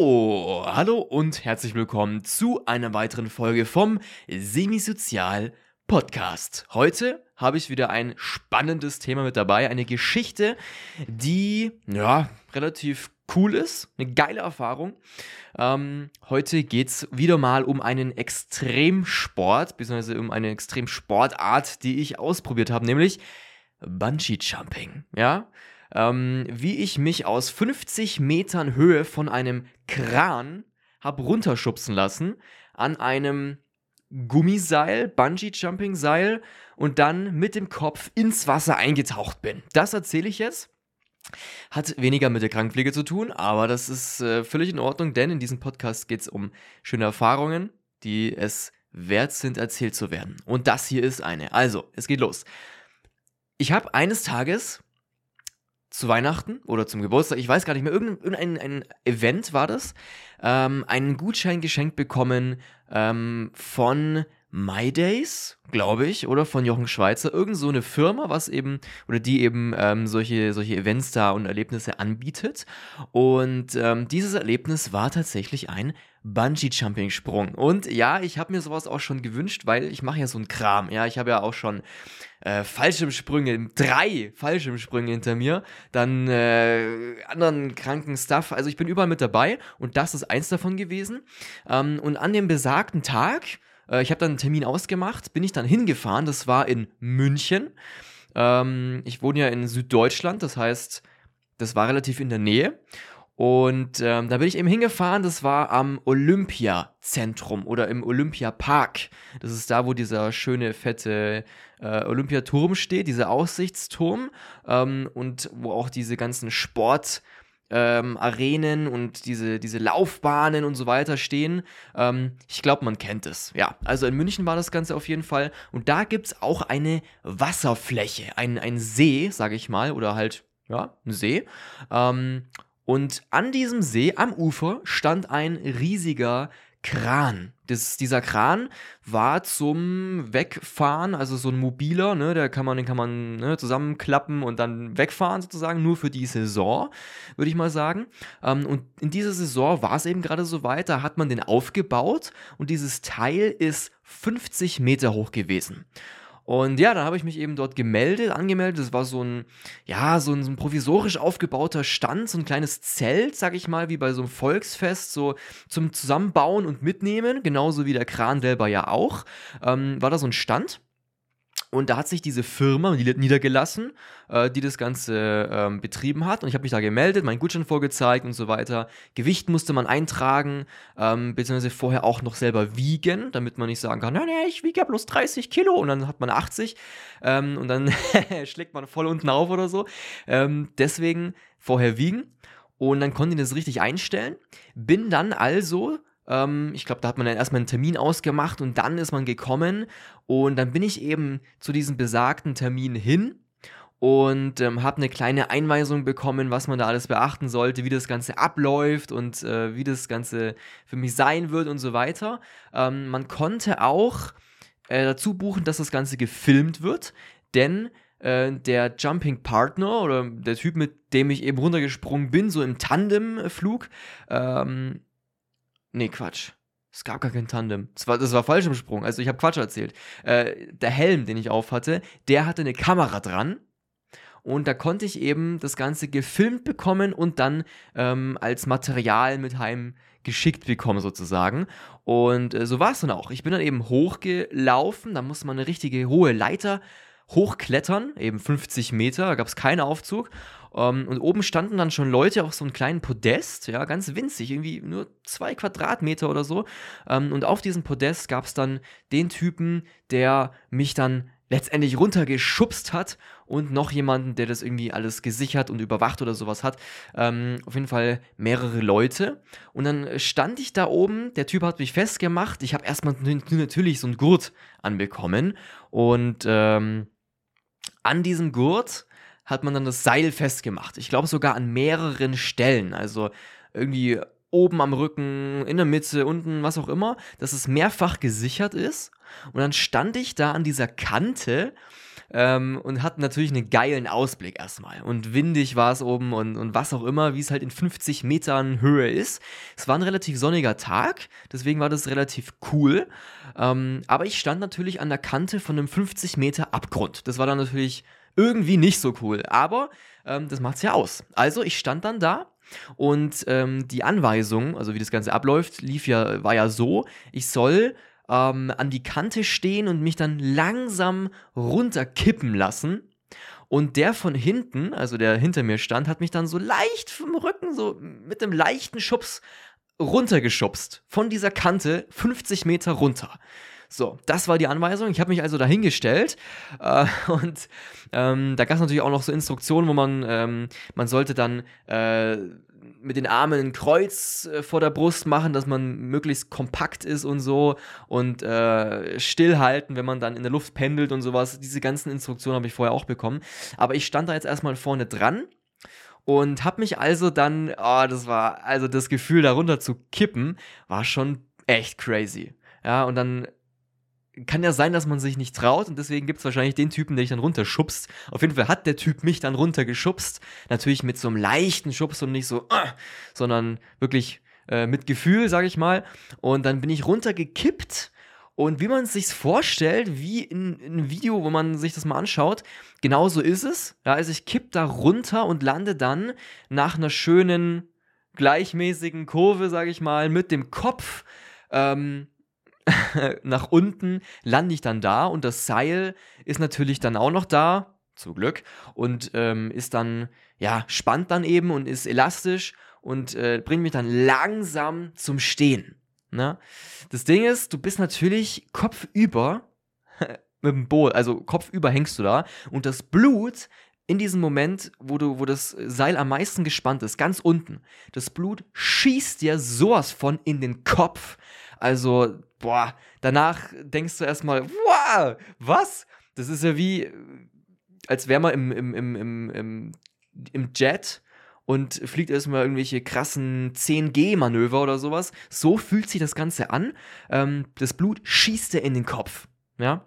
Hallo, und herzlich willkommen zu einer weiteren Folge vom Semisozial Podcast. Heute habe ich wieder ein spannendes Thema mit dabei, eine Geschichte, die ja relativ cool ist, eine geile Erfahrung. Ähm, heute geht es wieder mal um einen Extremsport, beziehungsweise um eine Extremsportart, die ich ausprobiert habe, nämlich Bungee Jumping. Ja, ähm, wie ich mich aus 50 Metern Höhe von einem Kran habe runterschubsen lassen an einem Gummiseil, Bungee-Jumping-Seil und dann mit dem Kopf ins Wasser eingetaucht bin. Das erzähle ich jetzt. Hat weniger mit der Krankenpflege zu tun, aber das ist äh, völlig in Ordnung, denn in diesem Podcast geht es um schöne Erfahrungen, die es wert sind, erzählt zu werden. Und das hier ist eine. Also, es geht los. Ich habe eines Tages zu Weihnachten oder zum Geburtstag, ich weiß gar nicht mehr, irgendein, irgendein Event war das, ähm, einen Gutschein geschenkt bekommen ähm, von MyDays, glaube ich, oder von Jochen Schweizer, irgend so eine Firma, was eben, oder die eben ähm, solche, solche Events da und Erlebnisse anbietet. Und ähm, dieses Erlebnis war tatsächlich ein Bungee-Jumping-Sprung. Und ja, ich habe mir sowas auch schon gewünscht, weil ich mache ja so einen Kram. Ja, ich habe ja auch schon äh, Fallschirmsprünge, drei Fallschirmsprünge hinter mir, dann äh, anderen kranken Stuff. Also ich bin überall mit dabei und das ist eins davon gewesen. Ähm, und an dem besagten Tag äh, ich habe dann einen Termin ausgemacht, bin ich dann hingefahren. Das war in München. Ähm, ich wohne ja in Süddeutschland, das heißt, das war relativ in der Nähe. Und ähm, da bin ich eben hingefahren, das war am Olympiazentrum oder im Olympiapark. Das ist da, wo dieser schöne, fette äh, Olympiaturm steht, dieser Aussichtsturm ähm, und wo auch diese ganzen Sport- ähm, Arenen und diese, diese Laufbahnen und so weiter stehen. Ähm, ich glaube, man kennt es. Ja, also in München war das Ganze auf jeden Fall. Und da gibt es auch eine Wasserfläche, ein, ein See, sage ich mal, oder halt, ja, ein See. Ähm, und an diesem See, am Ufer, stand ein riesiger Kran. Das, dieser Kran war zum Wegfahren, also so ein mobiler, ne, der kann man, den kann man ne, zusammenklappen und dann wegfahren sozusagen, nur für die Saison, würde ich mal sagen. Ähm, und in dieser Saison war es eben gerade so weit, da hat man den aufgebaut und dieses Teil ist 50 Meter hoch gewesen. Und ja, dann habe ich mich eben dort gemeldet, angemeldet. Das war so ein, ja, so ein, so ein, provisorisch aufgebauter Stand, so ein kleines Zelt, sag ich mal, wie bei so einem Volksfest, so zum Zusammenbauen und Mitnehmen, genauso wie der Kran selber ja auch. Ähm, war da so ein Stand. Und da hat sich diese Firma niedergelassen, äh, die das Ganze ähm, betrieben hat. Und ich habe mich da gemeldet, meinen Gutschein vorgezeigt und so weiter. Gewicht musste man eintragen, ähm, beziehungsweise vorher auch noch selber wiegen, damit man nicht sagen kann, nee, ich wiege ja bloß 30 Kilo und dann hat man 80 ähm, und dann schlägt man voll unten auf oder so. Ähm, deswegen vorher wiegen. Und dann konnte ich das richtig einstellen. Bin dann also ähm, ich glaube, da hat man dann erstmal einen Termin ausgemacht und dann ist man gekommen. Und dann bin ich eben zu diesem besagten Termin hin und ähm, habe eine kleine Einweisung bekommen, was man da alles beachten sollte, wie das Ganze abläuft und äh, wie das Ganze für mich sein wird und so weiter. Ähm, man konnte auch äh, dazu buchen, dass das Ganze gefilmt wird, denn äh, der Jumping Partner oder der Typ, mit dem ich eben runtergesprungen bin, so im Tandemflug, ähm, Nee, Quatsch. Es gab gar kein Tandem. Das war, das war falsch im Sprung. Also ich habe Quatsch erzählt. Äh, der Helm, den ich auf hatte, der hatte eine Kamera dran. Und da konnte ich eben das Ganze gefilmt bekommen und dann ähm, als Material mit heim geschickt bekommen sozusagen. Und äh, so war es dann auch. Ich bin dann eben hochgelaufen. Da musste man eine richtige hohe Leiter hochklettern, eben 50 Meter, da gab es keinen Aufzug. Um, ähm, und oben standen dann schon Leute auf so einem kleinen Podest, ja, ganz winzig, irgendwie nur zwei Quadratmeter oder so. Um, ähm, und auf diesem Podest gab es dann den Typen, der mich dann letztendlich runtergeschubst hat und noch jemanden, der das irgendwie alles gesichert und überwacht oder sowas hat. Ähm, auf jeden Fall mehrere Leute. Und dann stand ich da oben, der Typ hat mich festgemacht. Ich habe erstmal natürlich so einen Gurt anbekommen und ähm, an diesem Gurt hat man dann das Seil festgemacht. Ich glaube sogar an mehreren Stellen. Also irgendwie oben am Rücken, in der Mitte, unten, was auch immer, dass es mehrfach gesichert ist. Und dann stand ich da an dieser Kante ähm, und hatten natürlich einen geilen Ausblick erstmal. Und windig war es oben und, und was auch immer, wie es halt in 50 Metern Höhe ist. Es war ein relativ sonniger Tag, deswegen war das relativ cool. Ähm, aber ich stand natürlich an der Kante von einem 50 Meter Abgrund. Das war dann natürlich irgendwie nicht so cool. Aber ähm, das macht's ja aus. Also ich stand dann da und ähm, die Anweisung, also wie das Ganze abläuft, lief ja, war ja so, ich soll ähm, an die Kante stehen und mich dann langsam runterkippen lassen. Und der von hinten, also der hinter mir stand, hat mich dann so leicht vom Rücken, so mit einem leichten Schubs runtergeschubst. Von dieser Kante 50 Meter runter. So, das war die Anweisung. Ich habe mich also dahingestellt äh, und ähm, da gab es natürlich auch noch so Instruktionen, wo man, ähm, man sollte dann äh, mit den Armen ein Kreuz äh, vor der Brust machen, dass man möglichst kompakt ist und so und äh, stillhalten, wenn man dann in der Luft pendelt und sowas. Diese ganzen Instruktionen habe ich vorher auch bekommen. Aber ich stand da jetzt erstmal vorne dran und habe mich also dann, oh, das war, also das Gefühl darunter zu kippen, war schon echt crazy. Ja, und dann kann ja sein, dass man sich nicht traut und deswegen gibt es wahrscheinlich den Typen, der dich dann runterschubst. Auf jeden Fall hat der Typ mich dann runtergeschubst. Natürlich mit so einem leichten Schubs und nicht so, äh, sondern wirklich äh, mit Gefühl, sag ich mal. Und dann bin ich runtergekippt. Und wie man es sich vorstellt, wie in, in einem Video, wo man sich das mal anschaut, genauso ist es. Ja, also ich kipp da runter und lande dann nach einer schönen, gleichmäßigen Kurve, sag ich mal, mit dem Kopf ähm, nach unten lande ich dann da und das Seil ist natürlich dann auch noch da, zum Glück, und ähm, ist dann, ja, spannt dann eben und ist elastisch und äh, bringt mich dann langsam zum Stehen. Ne? Das Ding ist, du bist natürlich kopfüber mit dem Boot, also kopfüber hängst du da und das Blut in diesem Moment, wo du, wo das Seil am meisten gespannt ist, ganz unten, das Blut schießt dir sowas von in den Kopf. Also, boah, danach denkst du erstmal, wow, was? Das ist ja wie, als wäre man im, im, im, im, im, im Jet und fliegt erstmal irgendwelche krassen 10G-Manöver oder sowas. So fühlt sich das Ganze an. Ähm, das Blut schießt dir in den Kopf. Ja.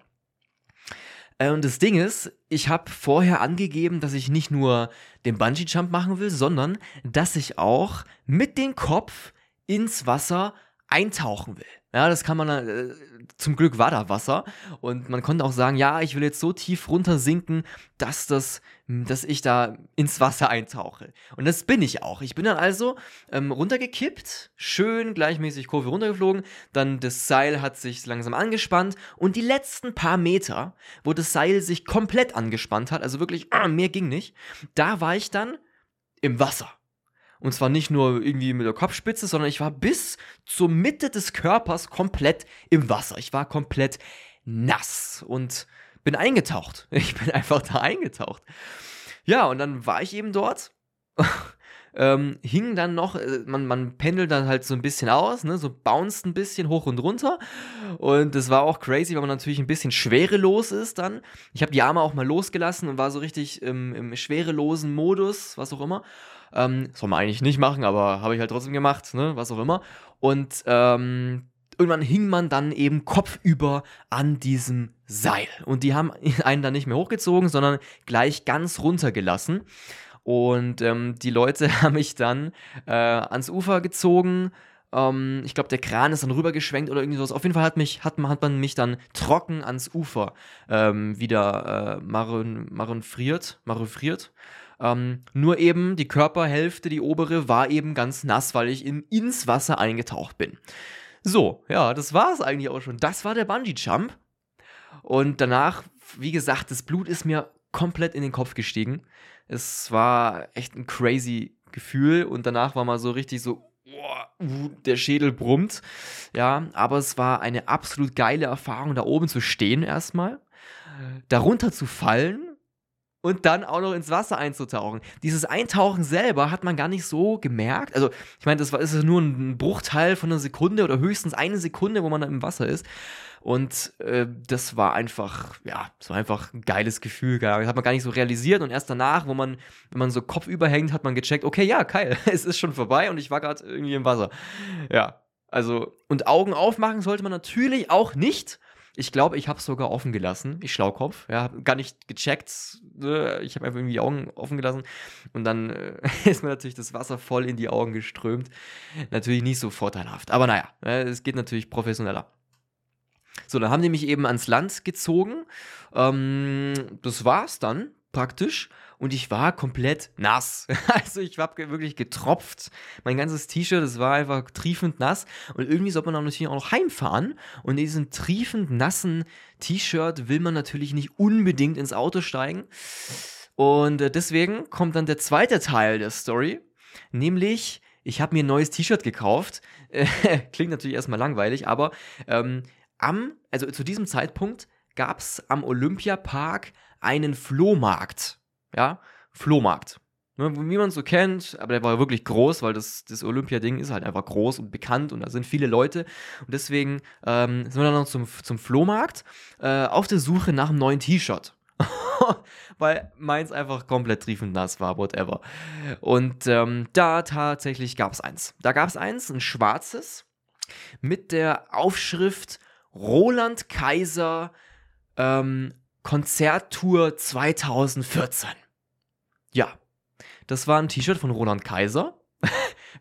Äh, und das Ding ist, ich habe vorher angegeben, dass ich nicht nur den Bungee-Jump machen will, sondern dass ich auch mit dem Kopf ins Wasser eintauchen will. Ja, das kann man, äh, zum Glück war da Wasser und man konnte auch sagen, ja, ich will jetzt so tief runter sinken, dass das, dass ich da ins Wasser eintauche. Und das bin ich auch. Ich bin dann also ähm, runtergekippt, schön gleichmäßig Kurve runtergeflogen, dann das Seil hat sich langsam angespannt und die letzten paar Meter, wo das Seil sich komplett angespannt hat, also wirklich, äh, mehr ging nicht, da war ich dann im Wasser. Und zwar nicht nur irgendwie mit der Kopfspitze, sondern ich war bis zur Mitte des Körpers komplett im Wasser. Ich war komplett nass und bin eingetaucht. Ich bin einfach da eingetaucht. Ja, und dann war ich eben dort. ähm, hing dann noch, äh, man, man pendelt dann halt so ein bisschen aus, ne, so bounced ein bisschen hoch und runter. Und das war auch crazy, weil man natürlich ein bisschen schwerelos ist dann. Ich habe die Arme auch mal losgelassen und war so richtig im, im schwerelosen Modus, was auch immer. Ähm, soll man eigentlich nicht machen, aber habe ich halt trotzdem gemacht, ne? was auch immer. Und ähm, irgendwann hing man dann eben kopfüber an diesem Seil. Und die haben einen dann nicht mehr hochgezogen, sondern gleich ganz runtergelassen. Und ähm, die Leute haben mich dann äh, ans Ufer gezogen. Ähm, ich glaube, der Kran ist dann rübergeschwenkt oder irgendwie sowas. Auf jeden Fall hat, mich, hat, hat man mich dann trocken ans Ufer ähm, wieder äh, marin, marinfriert. marinfriert. Ähm, nur eben die Körperhälfte, die obere, war eben ganz nass, weil ich in, ins Wasser eingetaucht bin. So, ja, das war es eigentlich auch schon. Das war der Bungee-Jump. Und danach, wie gesagt, das Blut ist mir komplett in den Kopf gestiegen. Es war echt ein crazy Gefühl und danach war mal so richtig so, oh, der Schädel brummt. Ja, aber es war eine absolut geile Erfahrung, da oben zu stehen erstmal, darunter zu fallen und dann auch noch ins Wasser einzutauchen. Dieses Eintauchen selber hat man gar nicht so gemerkt. Also, ich meine, das war ist nur ein Bruchteil von einer Sekunde oder höchstens eine Sekunde, wo man da im Wasser ist. Und äh, das war einfach, ja, so einfach ein geiles Gefühl. Das hat man gar nicht so realisiert. Und erst danach, wo man, wenn man so Kopf überhängt, hat man gecheckt, okay, ja, geil, es ist schon vorbei und ich war gerade irgendwie im Wasser. Ja, also, und Augen aufmachen sollte man natürlich auch nicht Ich glaube, ich habe es sogar offen gelassen. Ich Schlaukopf. Ja, hab gar nicht gecheckt. Äh, ich habe einfach irgendwie die Augen offen gelassen. Und dann äh, ist mir natürlich das Wasser voll in die Augen geströmt. Natürlich nicht so vorteilhaft. Aber naja, äh, es geht natürlich professioneller. So, dann haben die mich eben ans Land gezogen. Ähm, das war's dann praktisch und ich war komplett nass. Also ich habe wirklich getropft. Mein ganzes T-Shirt, das war einfach triefend nass und irgendwie sollte man dann natürlich auch noch heimfahren und in diesem triefend nassen T-Shirt will man natürlich nicht unbedingt ins Auto steigen. Und äh, deswegen kommt dann der zweite Teil der Story, nämlich ich habe mir ein neues T-Shirt gekauft. Klingt natürlich erstmal langweilig, aber ähm, am, also zu diesem Zeitpunkt gab es am Olympiapark einen Flohmarkt. Ja, Flohmarkt. Ne, wie man es so kennt, aber der war wirklich groß, weil das, das Olympia-Ding ist halt einfach groß und bekannt und da sind viele Leute. Und deswegen ähm, sind wir dann noch zum, zum Flohmarkt äh, auf der Suche nach einem neuen T-Shirt. weil meins einfach komplett triefend nass war, whatever. Und ähm, da tatsächlich gab es eins. Da gab es eins, ein schwarzes, mit der Aufschrift Roland Kaiser ähm, Konzerttour 2014. Ja, das war ein T-Shirt von Roland Kaiser.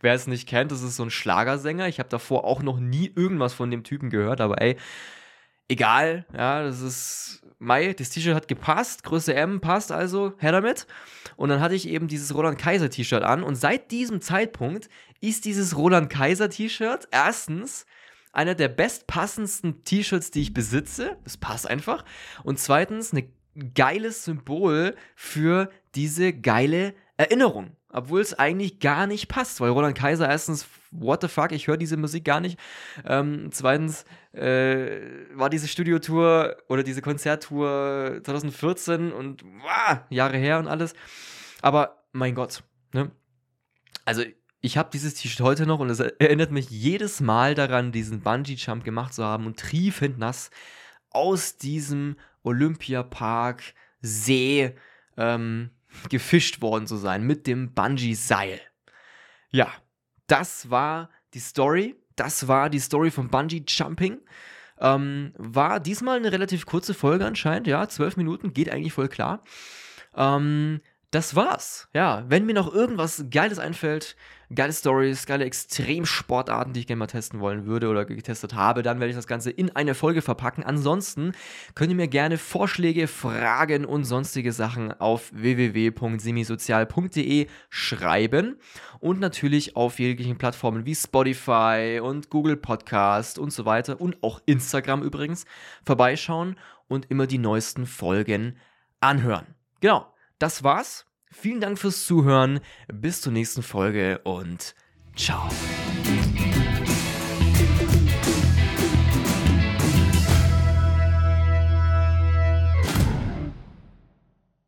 Wer es nicht kennt, das ist so ein Schlagersänger. Ich habe davor auch noch nie irgendwas von dem Typen gehört, aber ey, egal, ja, das ist Mai, das T-Shirt hat gepasst, Größe M passt also, her damit. Und dann hatte ich eben dieses Roland Kaiser T-Shirt an und seit diesem Zeitpunkt ist dieses Roland Kaiser T-Shirt erstens einer der bestpassendsten T-Shirts, die ich besitze. Es passt einfach. Und zweitens, ein geiles Symbol für diese geile Erinnerung. Obwohl es eigentlich gar nicht passt, weil Roland Kaiser erstens, what the fuck, ich höre diese Musik gar nicht. Ähm, zweitens äh, war diese Studiotour oder diese Konzerttour 2014 und wow, Jahre her und alles. Aber mein Gott, ne? Also ich habe dieses T-Shirt heute noch und es erinnert mich jedes Mal daran, diesen Bungee-Jump gemacht zu haben und triefend nass aus diesem Olympiapark See ähm, gefischt worden zu sein mit dem Bungee-Seil. Ja, das war die Story. Das war die Story vom Bungee-Jumping. Ähm, war diesmal eine relativ kurze Folge anscheinend, ja, zwölf Minuten, geht eigentlich voll klar. Ähm, das war's. Ja, wenn mir noch irgendwas Geiles einfällt, geile Stories, geile Extremsportarten, die ich gerne mal testen wollen würde oder getestet habe, dann werde ich das Ganze in eine Folge verpacken. Ansonsten könnt ihr mir gerne Vorschläge, Fragen und sonstige Sachen auf www.semisozial.de schreiben und natürlich auf jeglichen Plattformen wie Spotify und Google Podcast und so weiter und auch Instagram übrigens vorbeischauen und immer die neuesten Folgen anhören. Genau das war's. Vielen Dank fürs Zuhören. Bis zur nächsten Folge und ciao.